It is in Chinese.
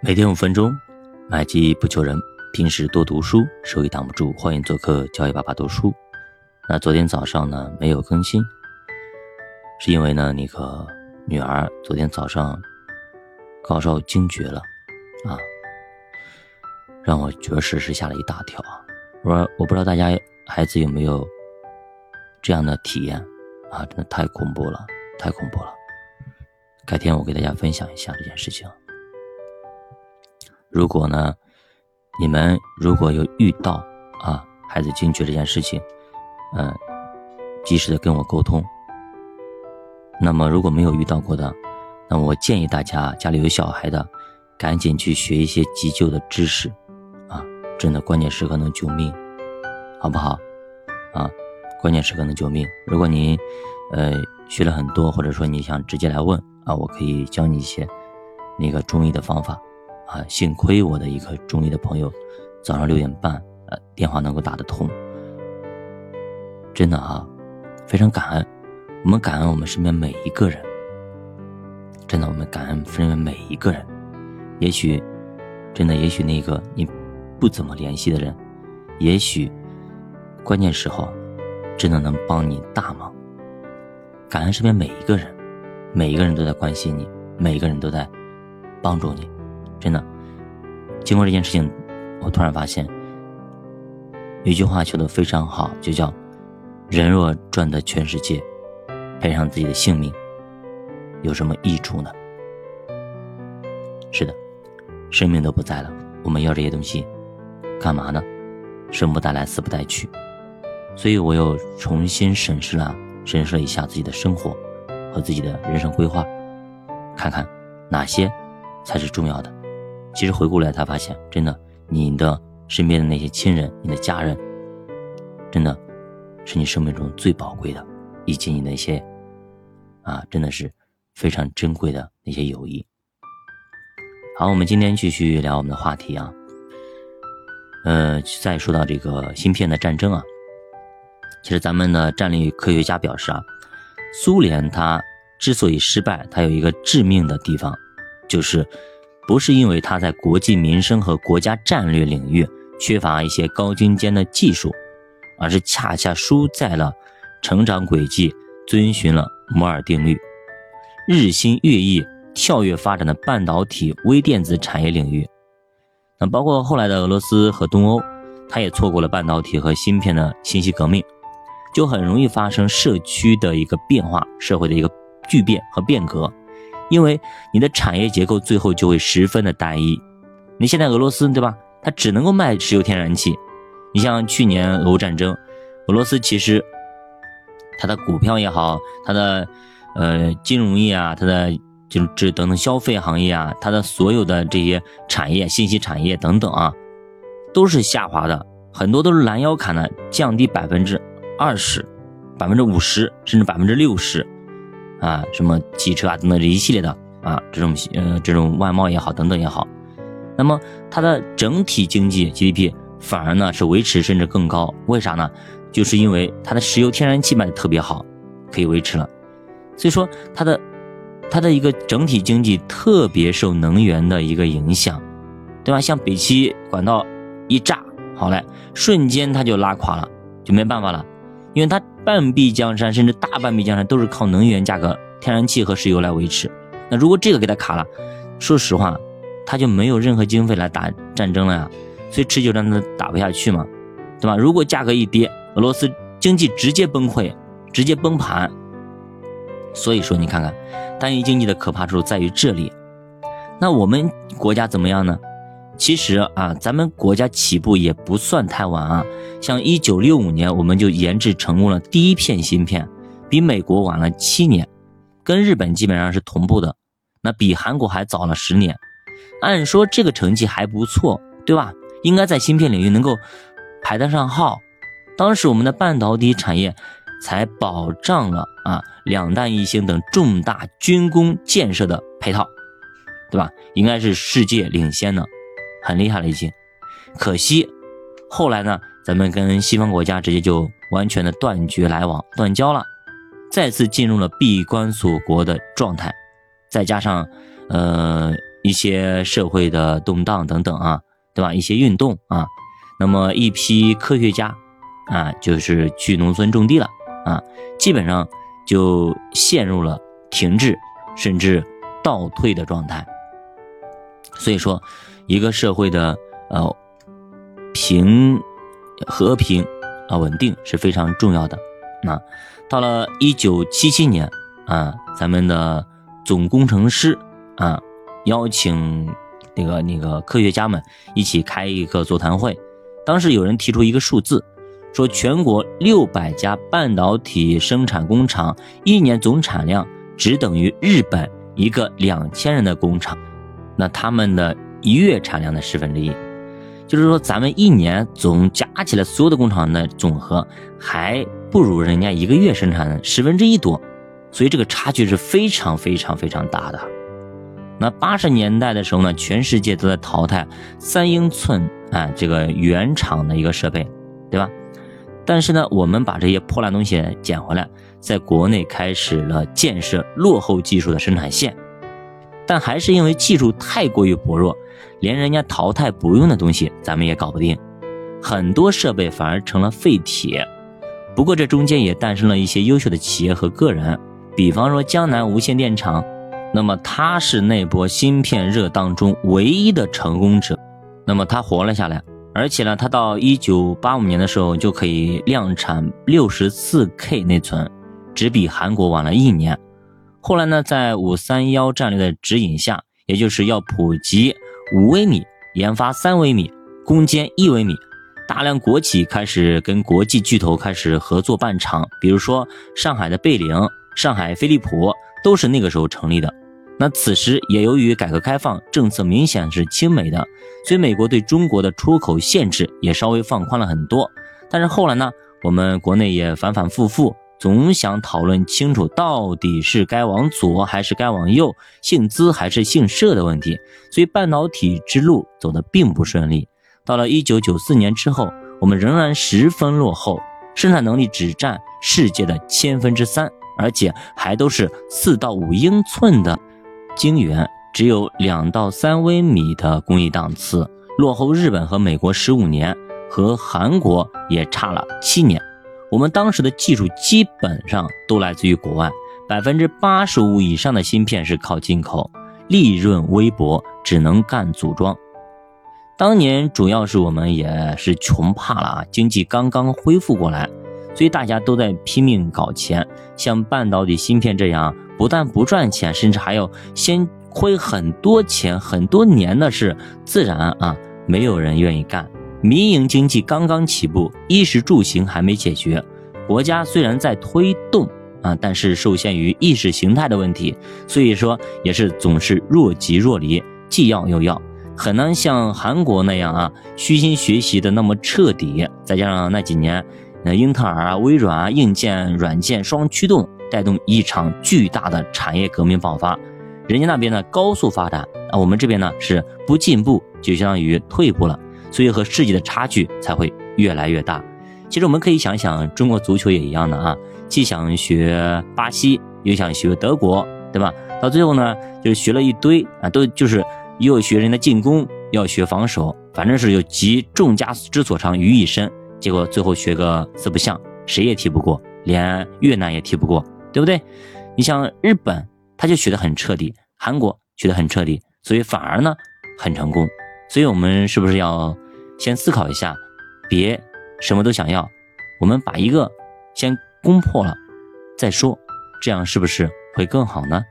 每天五分钟，买机不求人。平时多读书，收益挡不住。欢迎做客教育爸爸读书。那昨天早上呢没有更新，是因为呢那个女儿昨天早上高烧惊厥了啊，让我着实是吓了一大跳啊。我说我不知道大家孩子有没有这样的体验啊，真的太恐怖了，太恐怖了。改天我给大家分享一下这件事情。如果呢，你们如果有遇到啊孩子惊厥这件事情，嗯，及时的跟我沟通。那么如果没有遇到过的，那我建议大家家里有小孩的，赶紧去学一些急救的知识，啊，真的关键时刻能救命，好不好？啊，关键时刻能救命。如果您呃学了很多，或者说你想直接来问啊，我可以教你一些那个中医的方法。啊，幸亏我的一个中医的朋友，早上六点半，呃，电话能够打得通。真的啊，非常感恩，我们感恩我们身边每一个人。真的，我们感恩身边每一个人。也许，真的，也许那个你不怎么联系的人，也许关键时候，真的能帮你大忙。感恩身边每一个人，每一个人都在关心你，每一个人都在帮助你。真的，经过这件事情，我突然发现，有一句话说的非常好，就叫“人若赚得全世界，赔上自己的性命，有什么益处呢？”是的，生命都不在了，我们要这些东西干嘛呢？生不带来，死不带去。所以我又重新审视了，审视了一下自己的生活和自己的人生规划，看看哪些才是重要的。其实回过来，才发现，真的，你的身边的那些亲人，你的家人，真的，是你生命中最宝贵的，以及你那些，啊，真的是非常珍贵的那些友谊。好，我们今天继续聊我们的话题啊。呃，再说到这个芯片的战争啊，其实咱们的战略科学家表示啊，苏联它之所以失败，它有一个致命的地方，就是。不是因为他在国计民生和国家战略领域缺乏一些高精尖的技术，而是恰恰输在了成长轨迹遵循了摩尔定律，日新月异、跳跃发展的半导体、微电子产业领域。那包括后来的俄罗斯和东欧，它也错过了半导体和芯片的信息革命，就很容易发生社区的一个变化、社会的一个巨变和变革。因为你的产业结构最后就会十分的单一。你现在俄罗斯对吧？它只能够卖石油天然气。你像去年俄乌战争，俄罗斯其实它的股票也好，它的呃金融业啊，它的就这等等消费行业啊，它的所有的这些产业、信息产业等等啊，都是下滑的，很多都是拦腰砍的，降低百分之二十、百分之五十，甚至百分之六十。啊，什么汽车啊等等这一系列的啊，这种呃这种外贸也好，等等也好，那么它的整体经济 GDP 反而呢是维持甚至更高，为啥呢？就是因为它的石油天然气卖的特别好，可以维持了，所以说它的它的一个整体经济特别受能源的一个影响，对吧？像北溪管道一炸，好嘞，瞬间它就拉垮了，就没办法了。因为它半壁江山，甚至大半壁江山都是靠能源价格、天然气和石油来维持。那如果这个给它卡了，说实话，它就没有任何经费来打战争了呀。所以持久战它打不下去嘛，对吧？如果价格一跌，俄罗斯经济直接崩溃，直接崩盘。所以说，你看看单一经济的可怕处在于这里。那我们国家怎么样呢？其实啊，咱们国家起步也不算太晚啊。像一九六五年，我们就研制成功了第一片芯片，比美国晚了七年，跟日本基本上是同步的。那比韩国还早了十年。按说这个成绩还不错，对吧？应该在芯片领域能够排得上号。当时我们的半导体产业才保障了啊两弹一星等重大军工建设的配套，对吧？应该是世界领先的。很厉害了，已经。可惜，后来呢，咱们跟西方国家直接就完全的断绝来往、断交了，再次进入了闭关锁国的状态。再加上，呃，一些社会的动荡等等啊，对吧？一些运动啊，那么一批科学家啊，就是去农村种地了啊，基本上就陷入了停滞甚至倒退的状态。所以说，一个社会的呃平和平啊稳定是非常重要的。那到了一九七七年啊，咱们的总工程师啊邀请那个那个科学家们一起开一个座谈会。当时有人提出一个数字，说全国六百家半导体生产工厂一年总产量只等于日本一个两千人的工厂，那他们的一月产量的十分之一。就是说，咱们一年总加起来所有的工厂的总和，还不如人家一个月生产的十分之一多，所以这个差距是非常非常非常大的。那八十年代的时候呢，全世界都在淘汰三英寸啊这个原厂的一个设备，对吧？但是呢，我们把这些破烂东西捡回来，在国内开始了建设落后技术的生产线，但还是因为技术太过于薄弱。连人家淘汰不用的东西，咱们也搞不定，很多设备反而成了废铁。不过这中间也诞生了一些优秀的企业和个人，比方说江南无线电厂，那么它是那波芯片热当中唯一的成功者，那么它活了下来，而且呢，它到一九八五年的时候就可以量产六十四 K 内存，只比韩国晚了一年。后来呢，在五三幺战略的指引下，也就是要普及。五微米研发三微米，攻坚一微米，大量国企开始跟国际巨头开始合作办厂，比如说上海的贝岭、上海飞利浦都是那个时候成立的。那此时也由于改革开放政策明显是亲美的，所以美国对中国的出口限制也稍微放宽了很多。但是后来呢，我们国内也反反复复。总想讨论清楚到底是该往左还是该往右，姓资还是姓社的问题，所以半导体之路走得并不顺利。到了一九九四年之后，我们仍然十分落后，生产能力只占世界的千分之三，而且还都是四到五英寸的晶圆，只有两到三微米的工艺档次，落后日本和美国十五年，和韩国也差了七年。我们当时的技术基本上都来自于国外，百分之八十五以上的芯片是靠进口，利润微薄，只能干组装。当年主要是我们也是穷怕了啊，经济刚刚恢复过来，所以大家都在拼命搞钱。像半导体芯片这样，不但不赚钱，甚至还要先亏很多钱很多年的事，自然啊，没有人愿意干。民营经济刚刚起步，衣食住行还没解决，国家虽然在推动啊，但是受限于意识形态的问题，所以说也是总是若即若离，既要又要，很难像韩国那样啊，虚心学习的那么彻底。再加上那几年，那英特尔啊、微软啊，硬件、软件双驱动，带动一场巨大的产业革命爆发。人家那边呢高速发展啊，我们这边呢是不进步就相当于退步了。所以和世界的差距才会越来越大。其实我们可以想想，中国足球也一样的啊，既想学巴西，又想学德国，对吧？到最后呢，就是学了一堆啊，都就是又学人的进攻，要学防守，反正是有集众家之所长于一身。结果最后学个四不像，谁也踢不过，连越南也踢不过，对不对？你像日本，他就学得很彻底，韩国学得很彻底，所以反而呢很成功。所以，我们是不是要先思考一下，别什么都想要，我们把一个先攻破了再说，这样是不是会更好呢？